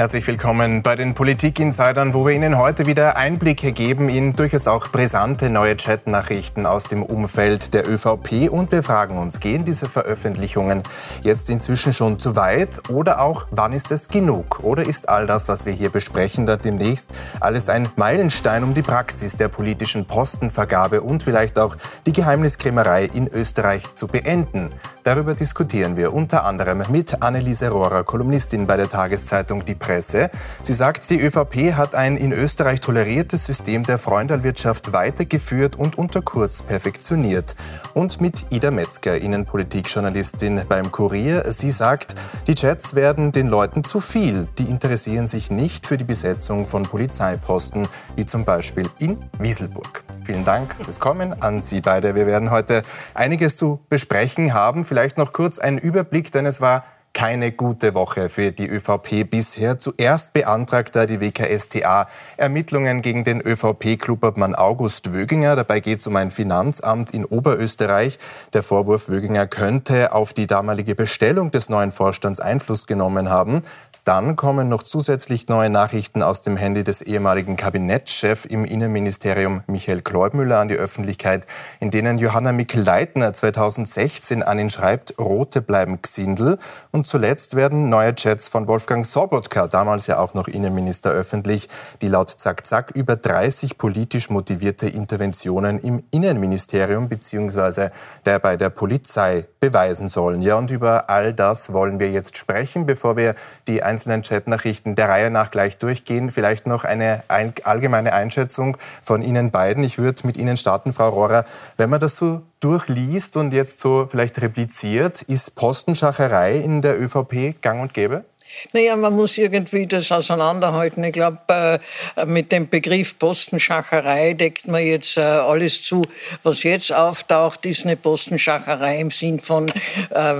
Herzlich willkommen bei den Politik-Insidern, wo wir Ihnen heute wieder Einblicke geben in durchaus auch brisante neue Chatnachrichten aus dem Umfeld der ÖVP. Und wir fragen uns, gehen diese Veröffentlichungen jetzt inzwischen schon zu weit oder auch, wann ist es genug? Oder ist all das, was wir hier besprechen, da demnächst alles ein Meilenstein um die Praxis der politischen Postenvergabe und vielleicht auch die Geheimniskrämerei in Österreich zu beenden? Darüber diskutieren wir unter anderem mit Anneliese Rohrer, Kolumnistin bei der Tageszeitung Die Presse. Sie sagt, die ÖVP hat ein in Österreich toleriertes System der Freundalwirtschaft weitergeführt und unter Kurz perfektioniert. Und mit Ida Metzger, Innenpolitikjournalistin beim Kurier. Sie sagt, die Chats werden den Leuten zu viel. Die interessieren sich nicht für die Besetzung von Polizeiposten, wie zum Beispiel in Wieselburg. Vielen Dank fürs Kommen an Sie beide. Wir werden heute einiges zu besprechen haben. Vielleicht noch kurz ein Überblick, denn es war keine gute Woche für die ÖVP bisher. Zuerst beantragte die WKSTA Ermittlungen gegen den ÖVP-Klubobmann August Wöginger. Dabei geht es um ein Finanzamt in Oberösterreich. Der Vorwurf, Wöginger könnte auf die damalige Bestellung des neuen Vorstands Einfluss genommen haben. Dann kommen noch zusätzlich neue Nachrichten aus dem Handy des ehemaligen Kabinettschefs im Innenministerium Michael Kleubmüller an die Öffentlichkeit, in denen Johanna Mikl-Leitner 2016 an ihn schreibt, Rote bleiben Gsindel. Und zuletzt werden neue Chats von Wolfgang Sobotka, damals ja auch noch Innenminister, öffentlich, die laut Zack Zack über 30 politisch motivierte Interventionen im Innenministerium bzw. der bei der Polizei beweisen sollen. Ja, und über all das wollen wir jetzt sprechen, bevor wir die einzelnen Chatnachrichten der Reihe nach gleich durchgehen. Vielleicht noch eine allgemeine Einschätzung von Ihnen beiden. Ich würde mit Ihnen starten, Frau Rohrer. Wenn man das so durchliest und jetzt so vielleicht repliziert, ist Postenschacherei in der ÖVP gang und gäbe? Naja, man muss irgendwie das auseinanderhalten. Ich glaube, äh, mit dem Begriff Postenschacherei deckt man jetzt äh, alles zu. Was jetzt auftaucht, ist eine Postenschacherei im Sinn von äh,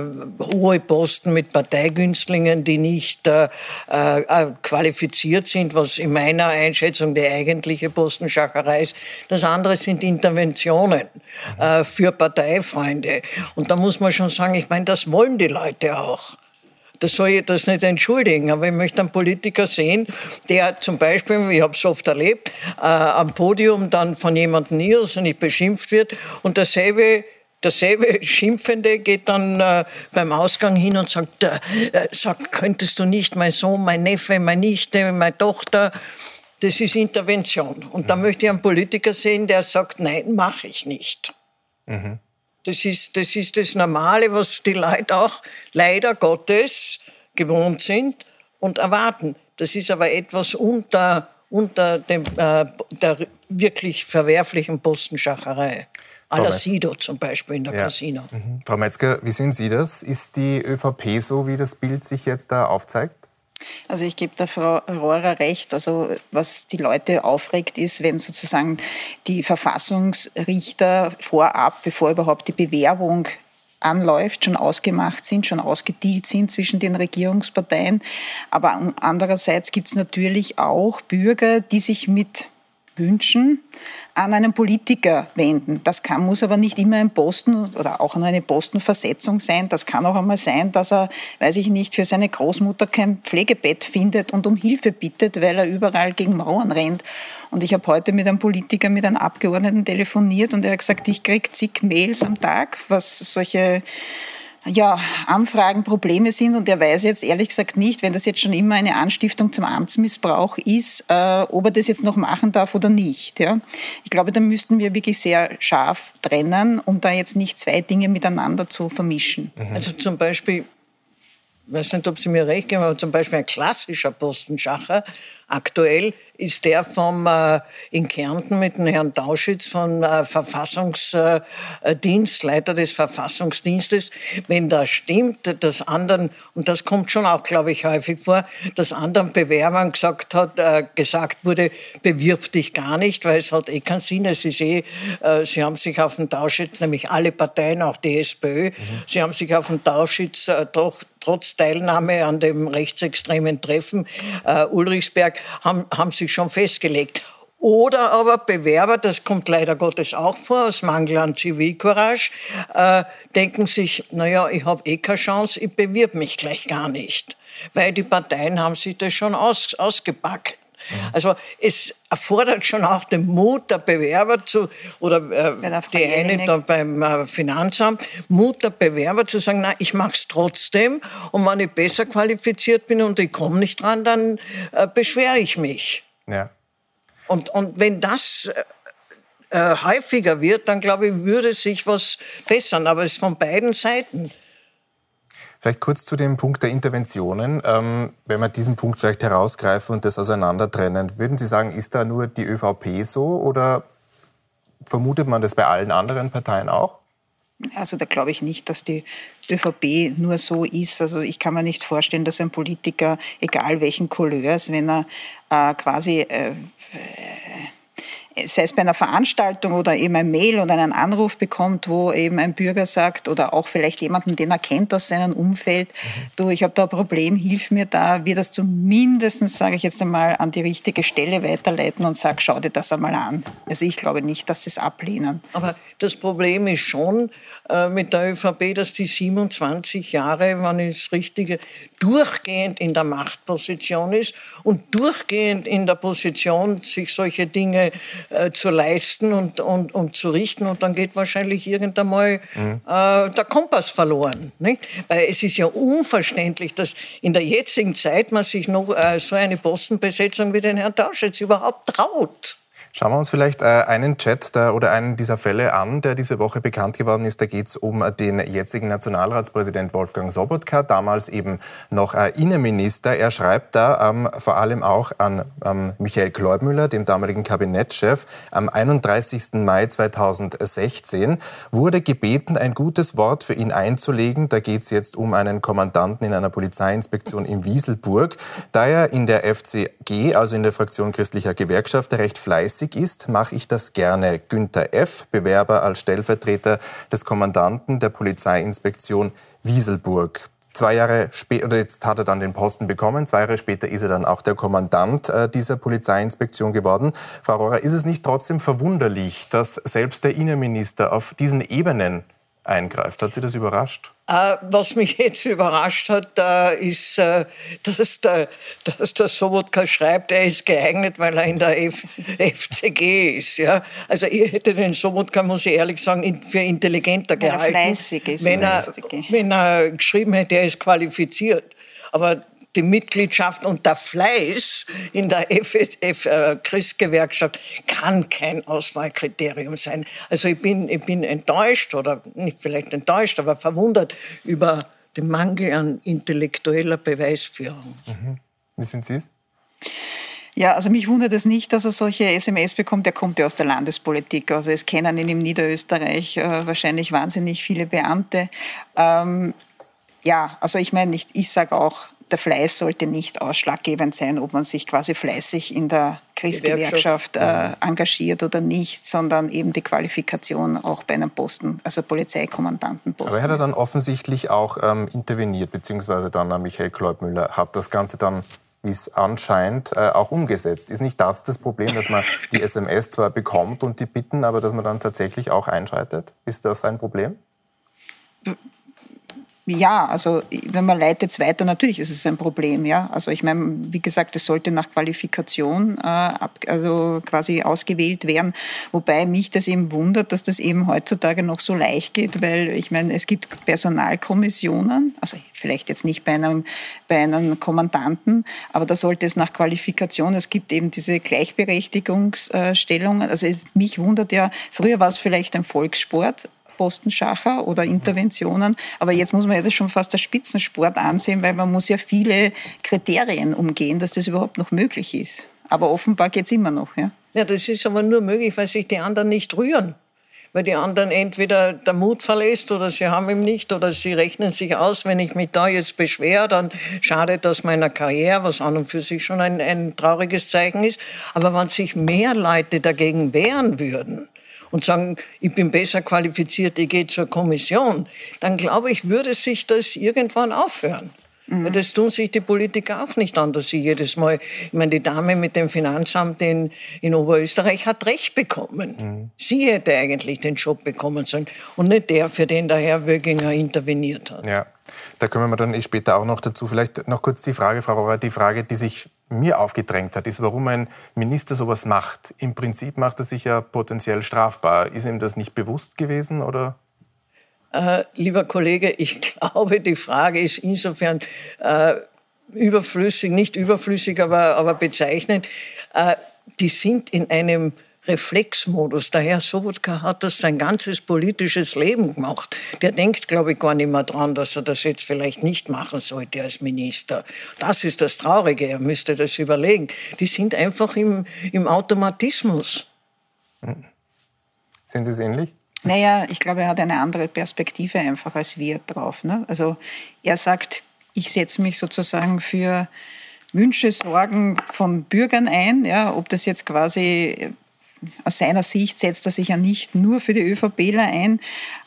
hohe Posten mit Parteigünstlingen, die nicht äh, äh, qualifiziert sind, was in meiner Einschätzung die eigentliche Postenschacherei ist. Das andere sind Interventionen äh, für Parteifreunde. Und da muss man schon sagen, ich meine, das wollen die Leute auch das soll ich das nicht entschuldigen, aber ich möchte einen Politiker sehen, der zum Beispiel, ich habe es oft erlebt, äh, am Podium dann von jemandem nicht beschimpft wird und dasselbe Derselbe Schimpfende geht dann äh, beim Ausgang hin und sagt, äh, äh, sag, könntest du nicht, mein Sohn, mein Neffe, meine Nichte, meine Tochter, das ist Intervention. Und da möchte ich einen Politiker sehen, der sagt, nein, mache ich nicht. Mhm. Das ist, das ist das Normale, was die Leute auch leider Gottes gewohnt sind und erwarten. Das ist aber etwas unter, unter dem, äh, der wirklich verwerflichen Postenschacherei. A la Sido zum Beispiel in der ja. Casino. Mhm. Frau Metzger, wie sehen Sie das? Ist die ÖVP so, wie das Bild sich jetzt da aufzeigt? Also ich gebe der Frau Rohrer recht. Also was die Leute aufregt, ist, wenn sozusagen die Verfassungsrichter vorab, bevor überhaupt die Bewerbung anläuft, schon ausgemacht sind, schon ausgedealt sind zwischen den Regierungsparteien. Aber andererseits gibt es natürlich auch Bürger, die sich mit Wünschen an einen Politiker wenden. Das kann, muss aber nicht immer ein Posten oder auch eine Postenversetzung sein. Das kann auch einmal sein, dass er, weiß ich nicht, für seine Großmutter kein Pflegebett findet und um Hilfe bittet, weil er überall gegen Mauern rennt. Und ich habe heute mit einem Politiker, mit einem Abgeordneten telefoniert und er hat gesagt, ich kriege zig Mails am Tag, was solche ja, Anfragen Probleme sind und er weiß jetzt ehrlich gesagt nicht, wenn das jetzt schon immer eine Anstiftung zum Amtsmissbrauch ist, äh, ob er das jetzt noch machen darf oder nicht. Ja. Ich glaube, da müssten wir wirklich sehr scharf trennen, um da jetzt nicht zwei Dinge miteinander zu vermischen. Mhm. Also zum Beispiel, weiß nicht, ob Sie mir recht geben, aber zum Beispiel ein klassischer Postenschacher aktuell ist der vom äh, in Kärnten mit dem Herrn Tauschitz vom äh, Verfassungsdienst, Leiter des Verfassungsdienstes, wenn das stimmt, dass anderen, und das kommt schon auch, glaube ich, häufig vor, dass anderen Bewerbern gesagt hat, äh, gesagt wurde, bewirb dich gar nicht, weil es hat eh keinen Sinn, es ist eh, äh, sie haben sich auf den Tauschitz, nämlich alle Parteien, auch die SPÖ, mhm. sie haben sich auf den Tauschitz äh, doch trotz Teilnahme an dem rechtsextremen Treffen äh, Ulrichsberg haben, haben sich schon festgelegt. Oder aber Bewerber, das kommt leider Gottes auch vor, aus Mangel an Zivilcourage, äh, denken sich, naja, ich habe eh keine Chance, ich bewirb mich gleich gar nicht. Weil die Parteien haben sich das schon aus, ausgepackt. Also es erfordert schon auch den Mut der Bewerber zu, oder äh, die eine da beim äh, Finanzamt, Mut der Bewerber zu sagen, na, ich mache es trotzdem und wenn ich besser qualifiziert bin und ich komme nicht dran, dann äh, beschwere ich mich. Ja. Und, und wenn das äh, äh, häufiger wird, dann glaube ich, würde sich was bessern. Aber es ist von beiden Seiten. Vielleicht kurz zu dem Punkt der Interventionen. Ähm, wenn wir diesen Punkt vielleicht herausgreifen und das auseinandertrennen, würden Sie sagen, ist da nur die ÖVP so oder vermutet man das bei allen anderen Parteien auch? Also da glaube ich nicht, dass die ÖVP nur so ist. Also ich kann mir nicht vorstellen, dass ein Politiker, egal welchen Couleurs, wenn er äh, quasi äh, sei es bei einer Veranstaltung oder eben ein Mail oder einen Anruf bekommt, wo eben ein Bürger sagt oder auch vielleicht jemanden, den er kennt aus seinem Umfeld, du, ich habe da ein Problem, hilf mir da, wir das zumindest, sage ich jetzt einmal, an die richtige Stelle weiterleiten und sag, schau dir das einmal an. Also ich glaube nicht, dass sie es ablehnen. Aber das Problem ist schon, mit der ÖVP, dass die 27 Jahre, wenn ich das Richtige, durchgehend in der Machtposition ist und durchgehend in der Position, sich solche Dinge äh, zu leisten und, und, und zu richten. Und dann geht wahrscheinlich irgendwann mal mhm. äh, der Kompass verloren. Nicht? Weil es ist ja unverständlich, dass in der jetzigen Zeit man sich noch äh, so eine Postenbesetzung wie den Herrn Tauschitz überhaupt traut. Schauen wir uns vielleicht äh, einen Chat oder einen dieser Fälle an, der diese Woche bekannt geworden ist. Da geht es um den jetzigen Nationalratspräsident Wolfgang Sobotka, damals eben noch äh, Innenminister. Er schreibt da ähm, vor allem auch an ähm, Michael Kleubmüller, dem damaligen Kabinettschef. Am 31. Mai 2016 wurde gebeten, ein gutes Wort für ihn einzulegen. Da geht es jetzt um einen Kommandanten in einer Polizeiinspektion in Wieselburg. Da er in der FCG, also in der Fraktion christlicher Gewerkschaft, recht fleißig zulässig ist, mache ich das gerne. Günther F., Bewerber als Stellvertreter des Kommandanten der Polizeiinspektion Wieselburg. Zwei Jahre später, jetzt hat er dann den Posten bekommen, zwei Jahre später ist er dann auch der Kommandant äh, dieser Polizeiinspektion geworden. Frau Rohrer, ist es nicht trotzdem verwunderlich, dass selbst der Innenminister auf diesen Ebenen eingreift. Hat Sie das überrascht? Äh, was mich jetzt überrascht hat, ist, äh, dass, der, dass der Sobotka schreibt, er ist geeignet, weil er in der F FCG ist. Ja? Also ich hätte den Sobotka, muss ich ehrlich sagen, für intelligenter gehalten. Er. Wenn er, wenn er geschrieben hätte, er ist qualifiziert. Aber die Mitgliedschaft und der Fleiß in der FSF äh, Christgewerkschaft kann kein Auswahlkriterium sein. Also ich bin, ich bin enttäuscht oder nicht vielleicht enttäuscht, aber verwundert über den Mangel an intellektueller Beweisführung. Mhm. Wie sind Sie es? Ja, also mich wundert es nicht, dass er solche SMS bekommt. Der kommt ja aus der Landespolitik. Also es kennen ihn im Niederösterreich äh, wahrscheinlich wahnsinnig viele Beamte. Ähm, ja, also ich meine, nicht, ich sage auch, der Fleiß sollte nicht ausschlaggebend sein, ob man sich quasi fleißig in der Kriegsgewerkschaft äh, engagiert oder nicht, sondern eben die Qualifikation auch bei einem Posten, also Polizeikommandantenposten. Aber er hat dann offensichtlich auch ähm, interveniert, beziehungsweise dann Michael Kleubmüller hat das Ganze dann wie es anscheinend äh, auch umgesetzt. Ist nicht das das Problem, dass man die SMS zwar bekommt und die bitten, aber dass man dann tatsächlich auch einschreitet? Ist das ein Problem? Ja, also wenn man leitet weiter, natürlich ist es ein Problem. Ja, also ich meine, wie gesagt, es sollte nach Qualifikation äh, ab, also quasi ausgewählt werden. Wobei mich das eben wundert, dass das eben heutzutage noch so leicht geht, weil ich meine, es gibt Personalkommissionen, also vielleicht jetzt nicht bei einem bei einem Kommandanten, aber da sollte es nach Qualifikation. Es gibt eben diese Gleichberechtigungsstellungen. Also mich wundert ja, früher war es vielleicht ein Volkssport Postenschacher oder Interventionen. Aber jetzt muss man ja das schon fast als Spitzensport ansehen, weil man muss ja viele Kriterien umgehen, dass das überhaupt noch möglich ist. Aber offenbar geht es immer noch. Ja? ja, das ist aber nur möglich, weil sich die anderen nicht rühren weil die anderen entweder der Mut verlässt oder sie haben ihn nicht oder sie rechnen sich aus, wenn ich mich da jetzt beschwere, dann schadet das meiner Karriere, was an und für sich schon ein, ein trauriges Zeichen ist. Aber wenn sich mehr Leute dagegen wehren würden, und sagen, ich bin besser qualifiziert, ich gehe zur Kommission, dann glaube ich, würde sich das irgendwann aufhören. Mhm. Das tun sich die Politiker auch nicht an, dass sie jedes Mal, ich meine, die Dame mit dem Finanzamt in, in Oberösterreich hat Recht bekommen. Mhm. Sie hätte eigentlich den Job bekommen sollen und nicht der, für den der Herr Wöginger interveniert hat. Ja, da kommen wir dann eh später auch noch dazu. Vielleicht noch kurz die Frage, Frau Rohrer, die Frage, die sich mir aufgedrängt hat, ist, warum ein Minister sowas macht. Im Prinzip macht er sich ja potenziell strafbar. Ist ihm das nicht bewusst gewesen oder? Äh, lieber Kollege, ich glaube, die Frage ist insofern äh, überflüssig, nicht überflüssig, aber, aber bezeichnend. Äh, die sind in einem Reflexmodus. Der Herr Sobotka hat das sein ganzes politisches Leben gemacht. Der denkt, glaube ich, gar nicht mehr dran, dass er das jetzt vielleicht nicht machen sollte als Minister. Das ist das Traurige. Er müsste das überlegen. Die sind einfach im, im Automatismus. Sehen Sie es ähnlich? Naja, ich glaube, er hat eine andere Perspektive einfach als wir drauf. Ne? Also er sagt, ich setze mich sozusagen für Wünsche, Sorgen von Bürgern ein, ja, ob das jetzt quasi aus seiner Sicht setzt er sich ja nicht nur für die ÖVPler ein.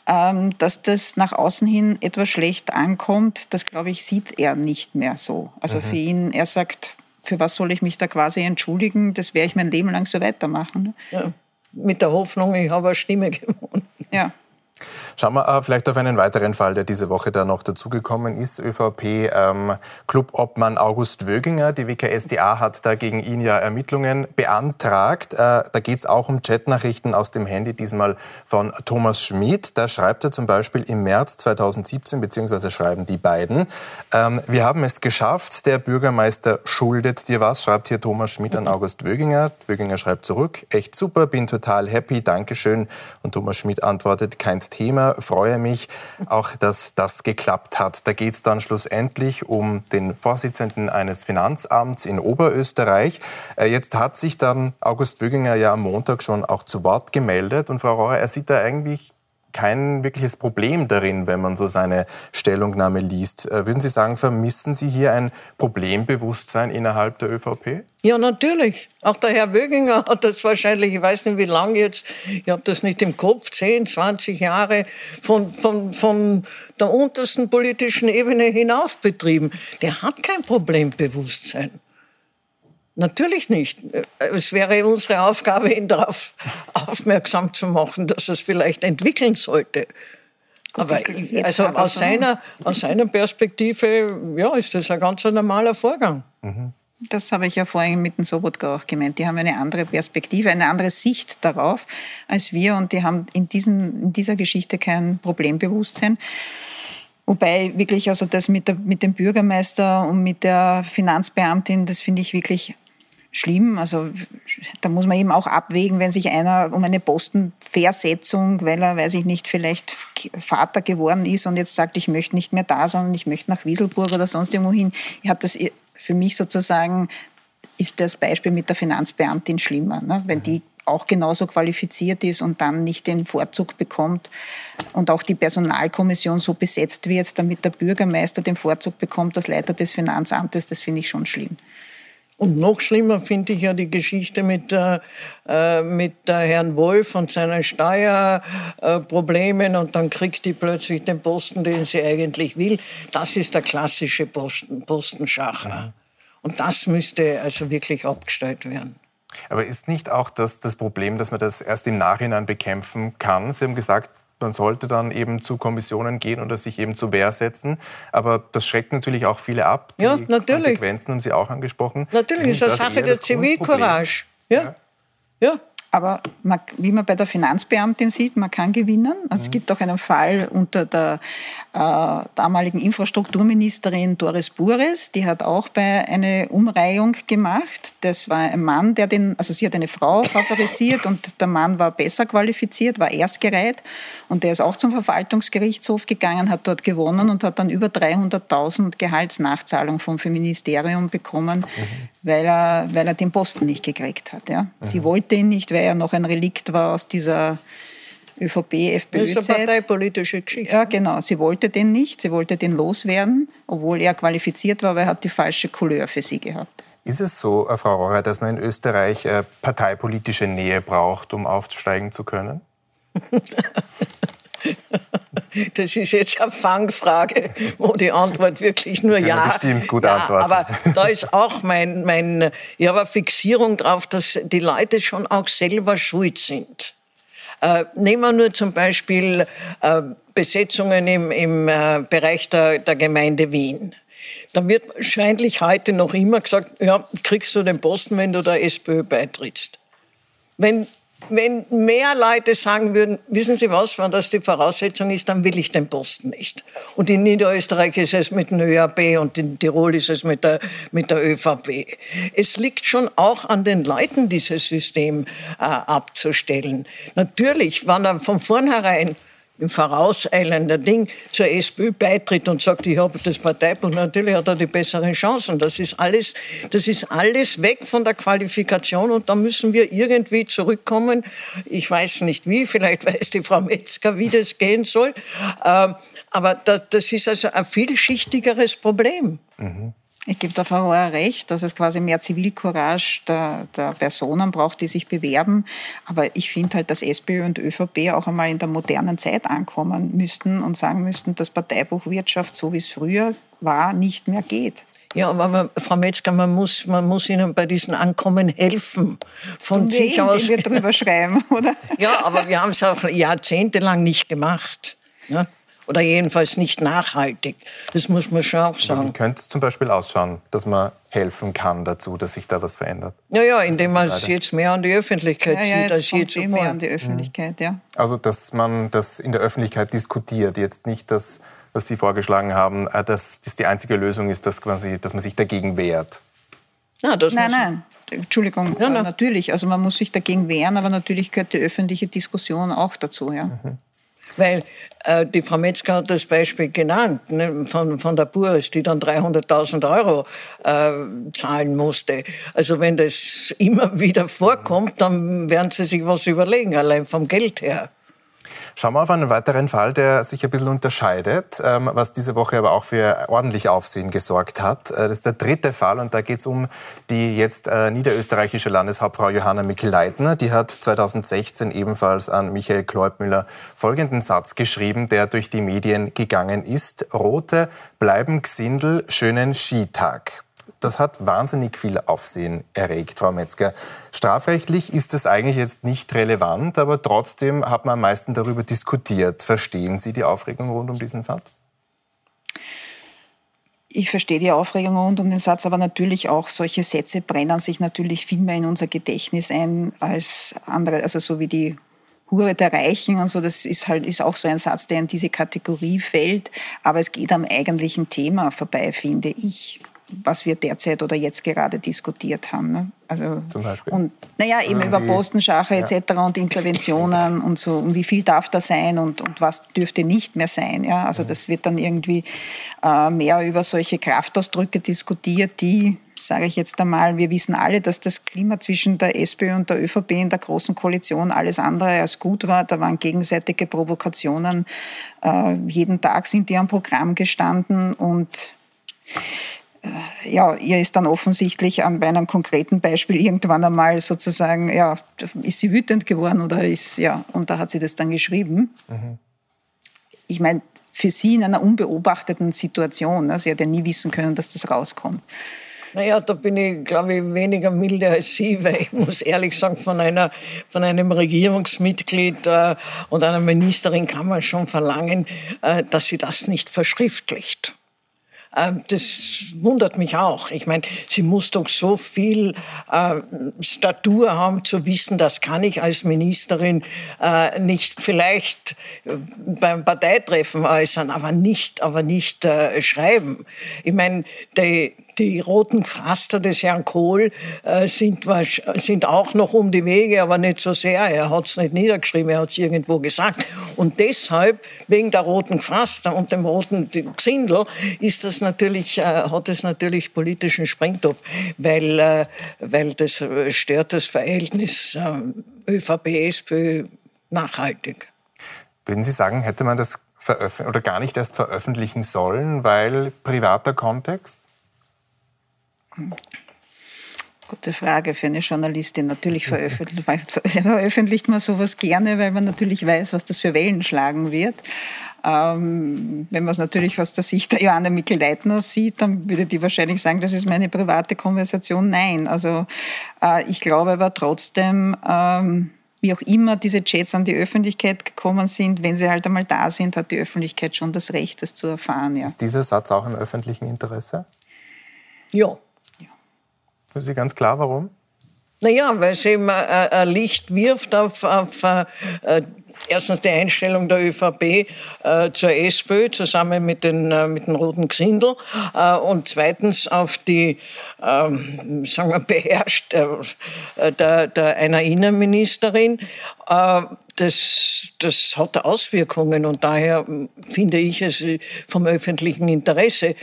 Ähm, dass das nach außen hin etwas schlecht ankommt, das glaube ich, sieht er nicht mehr so. Also mhm. für ihn, er sagt, für was soll ich mich da quasi entschuldigen? Das werde ich mein Leben lang so weitermachen. Ne? Ja, mit der Hoffnung, ich habe eine Stimme gewonnen. Ja. Schauen wir äh, vielleicht auf einen weiteren Fall, der diese Woche da noch dazugekommen ist. ÖVP-Clubobmann ähm, August Wöginger. Die WKSDA hat da gegen ihn ja Ermittlungen beantragt. Äh, da geht es auch um Chatnachrichten aus dem Handy, diesmal von Thomas Schmid. Da schreibt er zum Beispiel im März 2017, beziehungsweise schreiben die beiden, ähm, wir haben es geschafft, der Bürgermeister schuldet dir was, schreibt hier Thomas Schmid an August Wöginger. Wöginger schreibt zurück, echt super, bin total happy, Dankeschön. Und Thomas Schmid antwortet, kein Thema. Freue mich auch, dass das geklappt hat. Da geht es dann schlussendlich um den Vorsitzenden eines Finanzamts in Oberösterreich. Äh, jetzt hat sich dann August Wöginger ja am Montag schon auch zu Wort gemeldet. Und Frau Rohrer, er sieht da eigentlich kein wirkliches Problem darin, wenn man so seine Stellungnahme liest. Äh, würden Sie sagen, vermissen Sie hier ein Problembewusstsein innerhalb der ÖVP? Ja, natürlich. Auch der Herr Wöginger hat das wahrscheinlich, ich weiß nicht wie lange jetzt, ich habe das nicht im Kopf, 10, 20 Jahre von, von, von der untersten politischen Ebene hinauf betrieben. Der hat kein Problembewusstsein. Natürlich nicht. Es wäre unsere Aufgabe, ihn darauf aufmerksam zu machen, dass er es vielleicht entwickeln sollte. Aber also aus seiner, aus seiner Perspektive ja, ist das ein ganz normaler Vorgang. Mhm. Das habe ich ja vorhin mit dem Sobotka auch gemeint. Die haben eine andere Perspektive, eine andere Sicht darauf als wir und die haben in, diesen, in dieser Geschichte kein Problembewusstsein. Wobei wirklich also das mit, der, mit dem Bürgermeister und mit der Finanzbeamtin, das finde ich wirklich schlimm. Also da muss man eben auch abwägen, wenn sich einer um eine Postenversetzung, weil er, weiß ich nicht, vielleicht Vater geworden ist und jetzt sagt, ich möchte nicht mehr da, sondern ich möchte nach Wieselburg oder sonst irgendwo hin. Ich habe das für mich sozusagen ist das Beispiel mit der Finanzbeamtin schlimmer, ne? wenn die auch genauso qualifiziert ist und dann nicht den Vorzug bekommt und auch die Personalkommission so besetzt wird, damit der Bürgermeister den Vorzug bekommt als Leiter des Finanzamtes, das finde ich schon schlimm. Und noch schlimmer finde ich ja die Geschichte mit, äh, äh, mit der Herrn Wolf und seinen Steuerproblemen und dann kriegt die plötzlich den Posten, den sie eigentlich will. Das ist der klassische Posten, Postenschacher. Mhm. Und das müsste also wirklich abgestellt werden. Aber ist nicht auch das, das Problem, dass man das erst im Nachhinein bekämpfen kann? Sie haben gesagt, man sollte dann eben zu Kommissionen gehen oder sich eben zur Wehr setzen. Aber das schreckt natürlich auch viele ab. Die ja, natürlich. Konsequenzen haben Sie auch angesprochen. Natürlich ist das eine Sache der Zivilcourage. Ja. ja. ja. Aber man, wie man bei der Finanzbeamtin sieht, man kann gewinnen. Also. Es gibt auch einen Fall unter der äh, damaligen Infrastrukturministerin Doris Bures, die hat auch bei einer Umreihung gemacht. Das war ein Mann, der den, also sie hat eine Frau favorisiert und der Mann war besser qualifiziert, war erstgereiht und der ist auch zum Verwaltungsgerichtshof gegangen, hat dort gewonnen und hat dann über 300.000 Gehaltsnachzahlung vom Ministerium bekommen, mhm. Weil, er, weil er den Posten nicht gekriegt hat. Ja. Mhm. Sie wollte ihn nicht, weil er noch ein Relikt war aus dieser ÖVP, FPÖ. Das ist eine parteipolitische Geschichte. Ja, genau. Sie wollte den nicht, sie wollte den loswerden, obwohl er qualifiziert war, weil er hat die falsche Couleur für sie gehabt. Ist es so, äh, Frau Rohrer, dass man in Österreich äh, parteipolitische Nähe braucht, um aufsteigen zu können? Das ist jetzt eine Fangfrage, wo die Antwort wirklich nur ja. Bestimmt gut ja, antworten. Aber da ist auch mein, mein, ich habe eine Fixierung drauf, dass die Leute schon auch selber schuld sind. Äh, nehmen wir nur zum Beispiel äh, Besetzungen im, im äh, Bereich der, der Gemeinde Wien. Da wird wahrscheinlich heute noch immer gesagt, ja, kriegst du den Posten, wenn du der SPÖ beitrittst. Wenn wenn mehr Leute sagen würden, wissen Sie was, wenn das die Voraussetzung ist, dann will ich den Posten nicht. Und in Niederösterreich ist es mit dem ÖAB und in Tirol ist es mit der, mit der ÖVP. Es liegt schon auch an den Leuten, dieses System äh, abzustellen. Natürlich, wenn er von vornherein im vorauseilender Ding zur SPÖ beitritt und sagt, ich habe das Parteibuch, natürlich hat er die besseren Chancen. Das ist alles, das ist alles weg von der Qualifikation und da müssen wir irgendwie zurückkommen. Ich weiß nicht wie, vielleicht weiß die Frau Metzger, wie das gehen soll. Ähm, aber das ist also ein vielschichtigeres Problem. Mhm. Ich gebe der Frau Rohr recht, dass es quasi mehr Zivilcourage der, der, Personen braucht, die sich bewerben. Aber ich finde halt, dass SPÖ und ÖVP auch einmal in der modernen Zeit ankommen müssten und sagen müssten, dass Parteibuchwirtschaft, so wie es früher war, nicht mehr geht. Ja, aber man, Frau Metzger, man muss, man muss Ihnen bei diesen Ankommen helfen. Von sich aus. wir drüber schreiben, oder? Ja, aber wir haben es auch jahrzehntelang nicht gemacht. Ne? Oder jedenfalls nicht nachhaltig. Das muss man schon auch sagen. Wie könnte es zum Beispiel ausschauen, dass man helfen kann dazu, dass sich da was verändert? Naja, indem man es jetzt mehr an die Öffentlichkeit ja, ja, zieht, als je zuvor. mehr an die Öffentlichkeit, ja. Also, dass man das in der Öffentlichkeit diskutiert, jetzt nicht das, was Sie vorgeschlagen haben, äh, dass das die einzige Lösung ist, dass, quasi, dass man sich dagegen wehrt. Ja, nein, nein. Entschuldigung, ja, natürlich. Also man muss sich dagegen wehren, aber natürlich gehört die öffentliche Diskussion auch dazu. Ja. Mhm. Weil äh, die Frau Metzger hat das Beispiel genannt ne, von, von der Buris, die dann 300.000 Euro äh, zahlen musste. Also wenn das immer wieder vorkommt, dann werden sie sich was überlegen, allein vom Geld her. Schauen wir auf einen weiteren Fall, der sich ein bisschen unterscheidet, ähm, was diese Woche aber auch für ordentlich Aufsehen gesorgt hat. Äh, das ist der dritte Fall und da geht es um die jetzt äh, niederösterreichische Landeshauptfrau Johanna Mikl-Leitner. Die hat 2016 ebenfalls an Michael Kleubmüller folgenden Satz geschrieben, der durch die Medien gegangen ist. Rote bleiben Gsindel, schönen Skitag. Das hat wahnsinnig viel Aufsehen erregt, Frau Metzger. Strafrechtlich ist das eigentlich jetzt nicht relevant, aber trotzdem hat man am meisten darüber diskutiert. Verstehen Sie die Aufregung rund um diesen Satz? Ich verstehe die Aufregung rund um den Satz, aber natürlich auch solche Sätze brennen sich natürlich viel mehr in unser Gedächtnis ein als andere, also so wie die Hure der Reichen und so, das ist halt ist auch so ein Satz, der in diese Kategorie fällt, aber es geht am eigentlichen Thema vorbei, finde ich was wir derzeit oder jetzt gerade diskutiert haben. Ne? Also, Zum Beispiel? Und, naja, eben ja, über Postenschache etc. Ja. und Interventionen und so. Und wie viel darf da sein und, und was dürfte nicht mehr sein. Ja? Also mhm. das wird dann irgendwie äh, mehr über solche Kraftausdrücke diskutiert, die sage ich jetzt einmal, wir wissen alle, dass das Klima zwischen der SPÖ und der ÖVP in der Großen Koalition alles andere als gut war. Da waren gegenseitige Provokationen. Äh, jeden Tag sind die am Programm gestanden und ja, ihr ist dann offensichtlich an bei einem konkreten Beispiel irgendwann einmal sozusagen, ja, ist sie wütend geworden oder ist, ja, und da hat sie das dann geschrieben. Mhm. Ich meine, für sie in einer unbeobachteten Situation, ne, sie hat ja nie wissen können, dass das rauskommt. Naja, da bin ich, glaube ich, weniger milde als Sie, weil ich muss ehrlich sagen, von, einer, von einem Regierungsmitglied äh, und einer Ministerin kann man schon verlangen, äh, dass sie das nicht verschriftlicht. Ähm, das wundert mich auch. Ich meine, sie muss doch so viel äh, Statur haben, zu wissen, das kann ich als Ministerin äh, nicht vielleicht äh, beim Parteitreffen äußern, aber nicht, aber nicht äh, schreiben. Ich meine, die, die roten Pflaster des Herrn Kohl äh, sind, sind auch noch um die Wege, aber nicht so sehr. Er hat es nicht niedergeschrieben, er hat es irgendwo gesagt. Und deshalb, wegen der roten Pflaster und dem roten Xindel, ist das natürlich, äh, hat es natürlich politischen Sprengtopf, weil, äh, weil das stört das Verhältnis äh, ÖVP-SPÖ nachhaltig. Würden Sie sagen, hätte man das oder gar nicht erst veröffentlichen sollen, weil privater Kontext? Gute Frage für eine Journalistin. Natürlich veröffentlicht, man sowas gerne, weil man natürlich weiß, was das für Wellen schlagen wird. Ähm, wenn man es natürlich aus der Sicht der Johanna Mikl-Leitner sieht, dann würde die wahrscheinlich sagen, das ist meine private Konversation. Nein, also äh, ich glaube aber trotzdem, ähm, wie auch immer diese Chats an die Öffentlichkeit gekommen sind, wenn sie halt einmal da sind, hat die Öffentlichkeit schon das Recht, das zu erfahren. Ja. Ist dieser Satz auch im öffentlichen Interesse? Ja. Für Sie ganz klar, warum? Naja, weil es eben ein Licht wirft auf, auf äh, erstens die Einstellung der ÖVP äh, zur SPÖ zusammen mit den, äh, mit den Roten Gsindel äh, und zweitens auf die, ähm, sagen wir, beherrscht äh, der, der einer Innenministerin. Äh, das, das hat Auswirkungen und daher finde ich es vom öffentlichen Interesse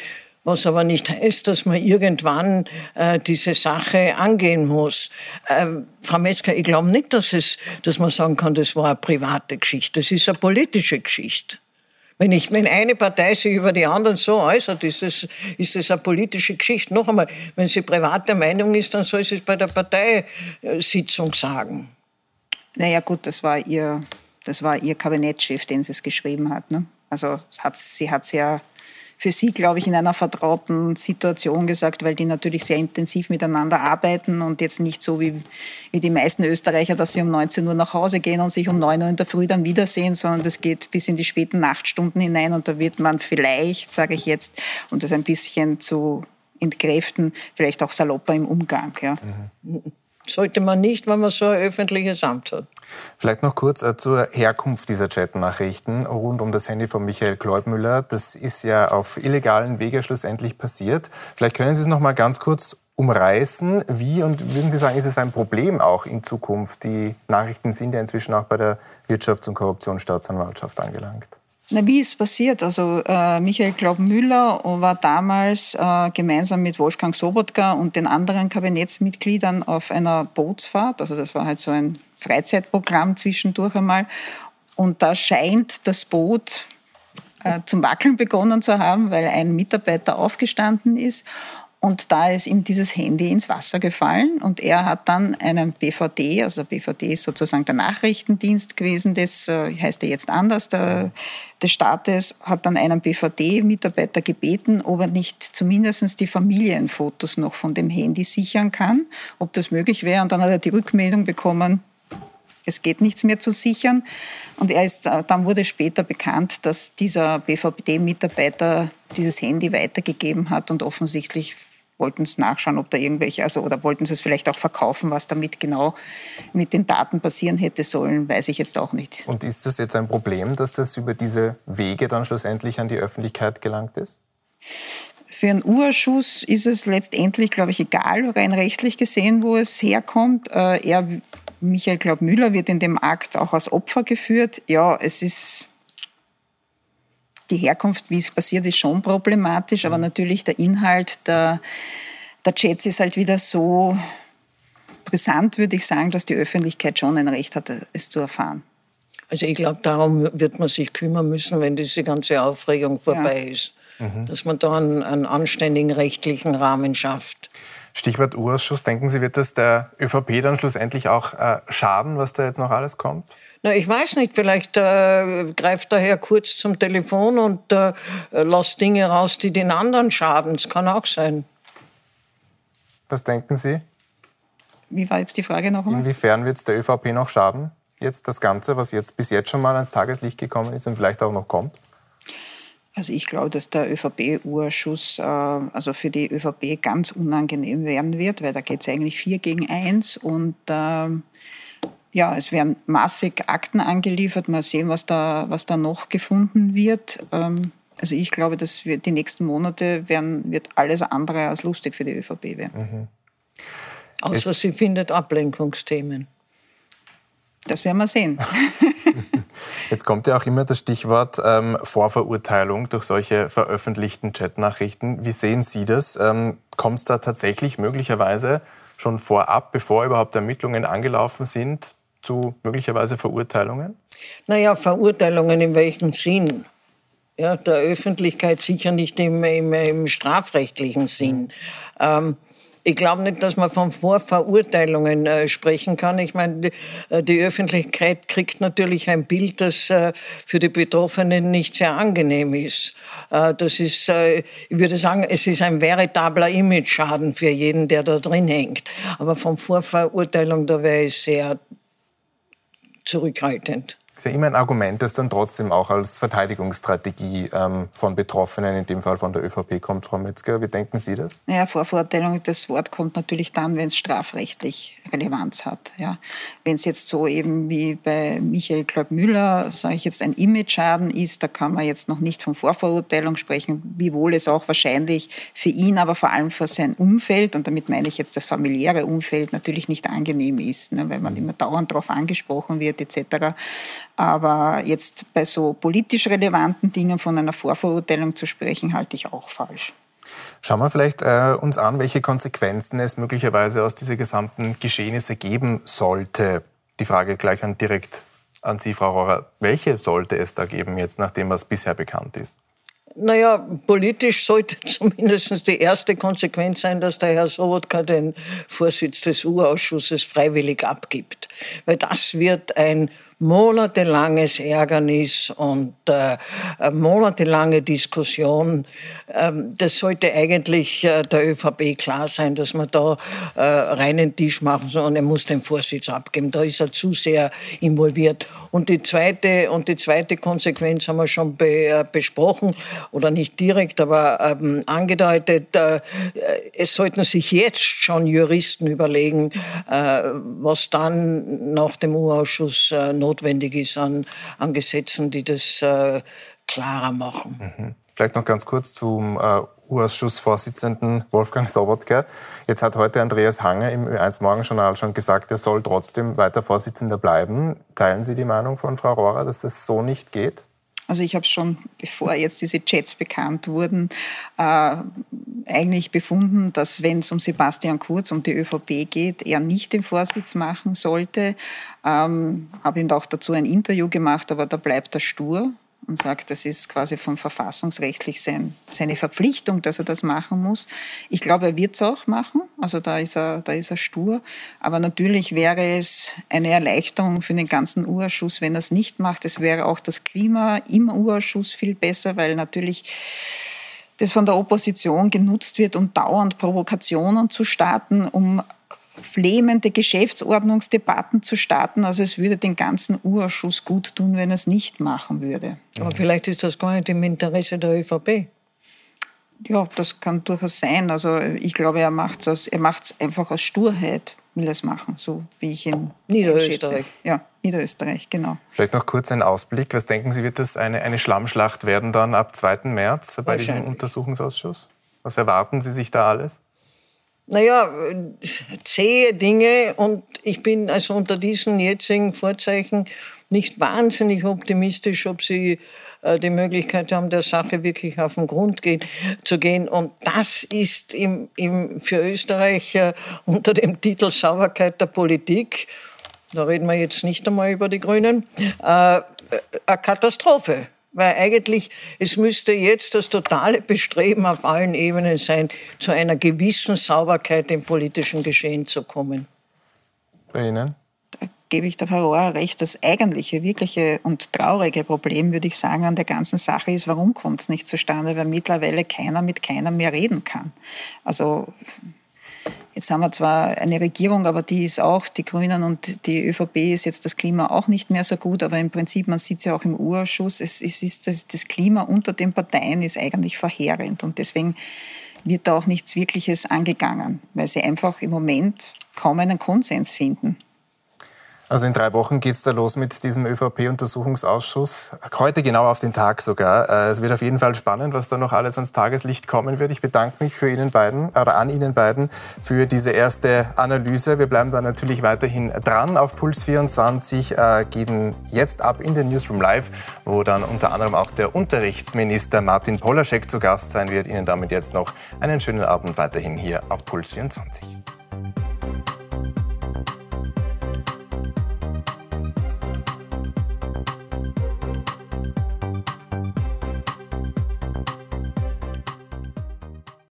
was aber nicht heißt, dass man irgendwann äh, diese Sache angehen muss. Ähm, Frau Metzger, ich glaube nicht, dass, es, dass man sagen kann, das war eine private Geschichte. Das ist eine politische Geschichte. Wenn, ich, wenn eine Partei sich über die anderen so äußert, ist das, ist das eine politische Geschichte. Noch einmal, wenn sie privater Meinung ist, dann soll sie es bei der Parteisitzung sagen. Naja gut, das war ihr, das war ihr Kabinettschef, den sie es geschrieben hat. Ne? Also hat, sie hat es ja für Sie, glaube ich, in einer vertrauten Situation gesagt, weil die natürlich sehr intensiv miteinander arbeiten und jetzt nicht so wie, wie die meisten Österreicher, dass sie um 19 Uhr nach Hause gehen und sich um 9 Uhr in der Früh dann wiedersehen, sondern das geht bis in die späten Nachtstunden hinein und da wird man vielleicht, sage ich jetzt, um das ein bisschen zu entkräften, vielleicht auch salopper im Umgang. Ja. Mhm. Sollte man nicht, wenn man so ein öffentliches Amt hat. Vielleicht noch kurz äh, zur Herkunft dieser Chatnachrichten rund um das Handy von Michael Kleubmüller. Das ist ja auf illegalen Wege schlussendlich passiert. Vielleicht können Sie es noch mal ganz kurz umreißen. Wie und würden Sie sagen, ist es ein Problem auch in Zukunft? Die Nachrichten sind ja inzwischen auch bei der Wirtschafts- und Korruptionsstaatsanwaltschaft angelangt. Na, wie ist passiert? Also äh, Michael Glaub-Müller war damals äh, gemeinsam mit Wolfgang Sobotka und den anderen Kabinettsmitgliedern auf einer Bootsfahrt. Also das war halt so ein Freizeitprogramm zwischendurch einmal. Und da scheint das Boot äh, zum Wackeln begonnen zu haben, weil ein Mitarbeiter aufgestanden ist. Und da ist ihm dieses Handy ins Wasser gefallen und er hat dann einen BVD, also BVD ist sozusagen der Nachrichtendienst gewesen, das äh, heißt ja jetzt anders, der, des Staates, hat dann einen BVD-Mitarbeiter gebeten, ob er nicht zumindest die Familienfotos noch von dem Handy sichern kann, ob das möglich wäre. Und dann hat er die Rückmeldung bekommen, es geht nichts mehr zu sichern. Und er ist, äh, dann wurde später bekannt, dass dieser BVD-Mitarbeiter dieses Handy weitergegeben hat und offensichtlich wollten es nachschauen, ob da irgendwelche, also oder wollten sie es vielleicht auch verkaufen, was damit genau mit den Daten passieren hätte sollen, weiß ich jetzt auch nicht. Und ist das jetzt ein Problem, dass das über diese Wege dann schlussendlich an die Öffentlichkeit gelangt ist? Für einen Urschuss ist es letztendlich, glaube ich, egal, rein rechtlich gesehen, wo es herkommt. Äh, er, Michael Glaub-Müller, wird in dem Akt auch als Opfer geführt. Ja, es ist die Herkunft, wie es passiert, ist schon problematisch, aber mhm. natürlich der Inhalt der, der Chats ist halt wieder so brisant, würde ich sagen, dass die Öffentlichkeit schon ein Recht hat, es zu erfahren. Also ich glaube, darum wird man sich kümmern müssen, wenn diese ganze Aufregung vorbei ja. ist. Mhm. Dass man da einen, einen anständigen rechtlichen Rahmen schafft. Stichwort Urausschuss, denken Sie, wird das der ÖVP dann schlussendlich auch äh, schaden, was da jetzt noch alles kommt? Na, ich weiß nicht, vielleicht äh, greift der Herr kurz zum Telefon und äh, lässt Dinge raus, die den anderen schaden. Das kann auch sein. Was denken Sie? Wie war jetzt die Frage noch einmal? Inwiefern wird es der ÖVP noch schaden? Jetzt das Ganze, was jetzt bis jetzt schon mal ans Tageslicht gekommen ist und vielleicht auch noch kommt? Also ich glaube, dass der ÖVP-Urschuss äh, also für die ÖVP ganz unangenehm werden wird, weil da geht es eigentlich vier gegen eins und äh, ja, es werden massig Akten angeliefert. Mal sehen, was da, was da noch gefunden wird. Ähm, also ich glaube, dass wir die nächsten Monate werden, wird alles andere als lustig für die ÖVP werden. Mhm. Außer sie findet Ablenkungsthemen. Das werden wir sehen. Jetzt kommt ja auch immer das Stichwort ähm, Vorverurteilung durch solche veröffentlichten Chatnachrichten. Wie sehen Sie das? Ähm, Kommt es da tatsächlich möglicherweise schon vorab, bevor überhaupt Ermittlungen angelaufen sind, zu möglicherweise Verurteilungen? Naja, Verurteilungen in welchem Sinn? Ja, der Öffentlichkeit sicher nicht im, im, im strafrechtlichen Sinn. Ähm, Ich glaube nicht, dass man von Vorverurteilungen äh, sprechen kann. Ich meine, die, äh, die, Öffentlichkeit kriegt natürlich ein Bild, das äh, für die Betroffenen nicht sehr angenehm ist. Äh, das ist, äh, ich würde sagen, es ist ein veritabler Image-Schaden für jeden, der da drin hängt. Aber von Vorverurteilung, da wäre ich sehr zurückhaltend ist ja immer ein Argument, das dann trotzdem auch als Verteidigungsstrategie ähm, von Betroffenen, in dem Fall von der ÖVP, kommt, Frau Metzger. Wie denken Sie das? Ja, Vorverurteilung, das Wort kommt natürlich dann, wenn es strafrechtlich Relevanz hat. Ja. Wenn es jetzt so eben wie bei Michael Kleub-Müller, sage ich jetzt, ein Image-Schaden ist, da kann man jetzt noch nicht von Vorverurteilung sprechen, wiewohl es auch wahrscheinlich für ihn, aber vor allem für sein Umfeld, und damit meine ich jetzt das familiäre Umfeld, natürlich nicht angenehm ist, ne, weil man immer dauernd darauf angesprochen wird etc. Aber jetzt bei so politisch relevanten Dingen von einer Vorverurteilung zu sprechen, halte ich auch falsch. Schauen wir vielleicht äh, uns an, welche Konsequenzen es möglicherweise aus dieser gesamten Geschehnisse geben sollte. Die Frage gleich an, direkt an Sie, Frau Rohrer. Welche sollte es da geben, jetzt nachdem was bisher bekannt ist? Naja, politisch sollte zumindest die erste Konsequenz sein, dass der Herr Sobotka den Vorsitz des U-Ausschusses freiwillig abgibt. Weil das wird ein monatelanges Ärgernis und äh, monatelange Diskussion. Ähm, das sollte eigentlich äh, der ÖVP klar sein, dass man da äh, reinen Tisch machen soll und er muss den Vorsitz abgeben. Da ist er zu sehr involviert. Und die zweite, und die zweite Konsequenz haben wir schon be, äh, besprochen oder nicht direkt, aber ähm, angedeutet. Äh, es sollten sich jetzt schon Juristen überlegen, äh, was dann nach dem U-Ausschuss äh, notwendig ist an, an Gesetzen, die das äh, klarer machen. Mhm. Vielleicht noch ganz kurz zum äh, U-Ausschussvorsitzenden Wolfgang Sobotka. Jetzt hat heute Andreas Hanger im Ö1 Morgenjournal schon gesagt, er soll trotzdem weiter Vorsitzender bleiben. Teilen Sie die Meinung von Frau Rohrer, dass das so nicht geht? Also ich habe schon, bevor jetzt diese Chats bekannt wurden, äh, eigentlich befunden, dass wenn es um Sebastian Kurz, um die ÖVP geht, er nicht den Vorsitz machen sollte. Ähm, habe ihm auch dazu ein Interview gemacht, aber da bleibt er stur und sagt, das ist quasi von verfassungsrechtlich sein, seine Verpflichtung, dass er das machen muss. Ich glaube, er wird es auch machen, also da ist, er, da ist er stur. Aber natürlich wäre es eine Erleichterung für den ganzen U-Ausschuss, wenn er es nicht macht. Es wäre auch das Klima im U-Ausschuss viel besser, weil natürlich das von der Opposition genutzt wird, um dauernd Provokationen zu starten, um flehmende Geschäftsordnungsdebatten zu starten. Also es würde den ganzen Urausschuss gut tun, wenn er es nicht machen würde. Aber vielleicht ist das gar nicht im Interesse der ÖVP. Ja, das kann durchaus sein. Also ich glaube, er macht es er macht's einfach aus Sturheit, will es machen, so wie ich ihn Niederösterreich. Ja, Niederösterreich, genau. Vielleicht noch kurz ein Ausblick. Was denken Sie, wird das eine, eine Schlammschlacht werden dann ab 2. März bei diesem Untersuchungsausschuss? Was erwarten Sie sich da alles? Naja, zähe Dinge und ich bin also unter diesen jetzigen Vorzeichen nicht wahnsinnig optimistisch, ob sie äh, die Möglichkeit haben, der Sache wirklich auf den Grund gehen, zu gehen. Und das ist im, im, für Österreich äh, unter dem Titel Sauberkeit der Politik, da reden wir jetzt nicht einmal über die Grünen, äh, eine Katastrophe. Weil eigentlich, es müsste jetzt das totale Bestreben auf allen Ebenen sein, zu einer gewissen Sauberkeit im politischen Geschehen zu kommen. Bei Ihnen? Gebe ich der Frau Rohr recht. Das eigentliche, wirkliche und traurige Problem, würde ich sagen, an der ganzen Sache ist, warum kommt es nicht zustande? Weil mittlerweile keiner mit keinem mehr reden kann. Also Jetzt haben wir zwar eine Regierung, aber die ist auch, die Grünen und die ÖVP ist jetzt das Klima auch nicht mehr so gut, aber im Prinzip, man sieht es ja auch im Urausschuss, es, es ist das, das Klima unter den Parteien ist eigentlich verheerend und deswegen wird da auch nichts Wirkliches angegangen, weil sie einfach im Moment kaum einen Konsens finden. Also in drei Wochen geht es da los mit diesem ÖVP-Untersuchungsausschuss. Heute genau auf den Tag sogar. Äh, es wird auf jeden Fall spannend, was da noch alles ans Tageslicht kommen wird. Ich bedanke mich für Ihnen beiden, oder an Ihnen beiden für diese erste Analyse. Wir bleiben da natürlich weiterhin dran. Auf Puls 24 äh, gehen jetzt ab in den Newsroom Live, wo dann unter anderem auch der Unterrichtsminister Martin Polaschek zu Gast sein wird. Ihnen damit jetzt noch einen schönen Abend weiterhin hier auf Puls 24.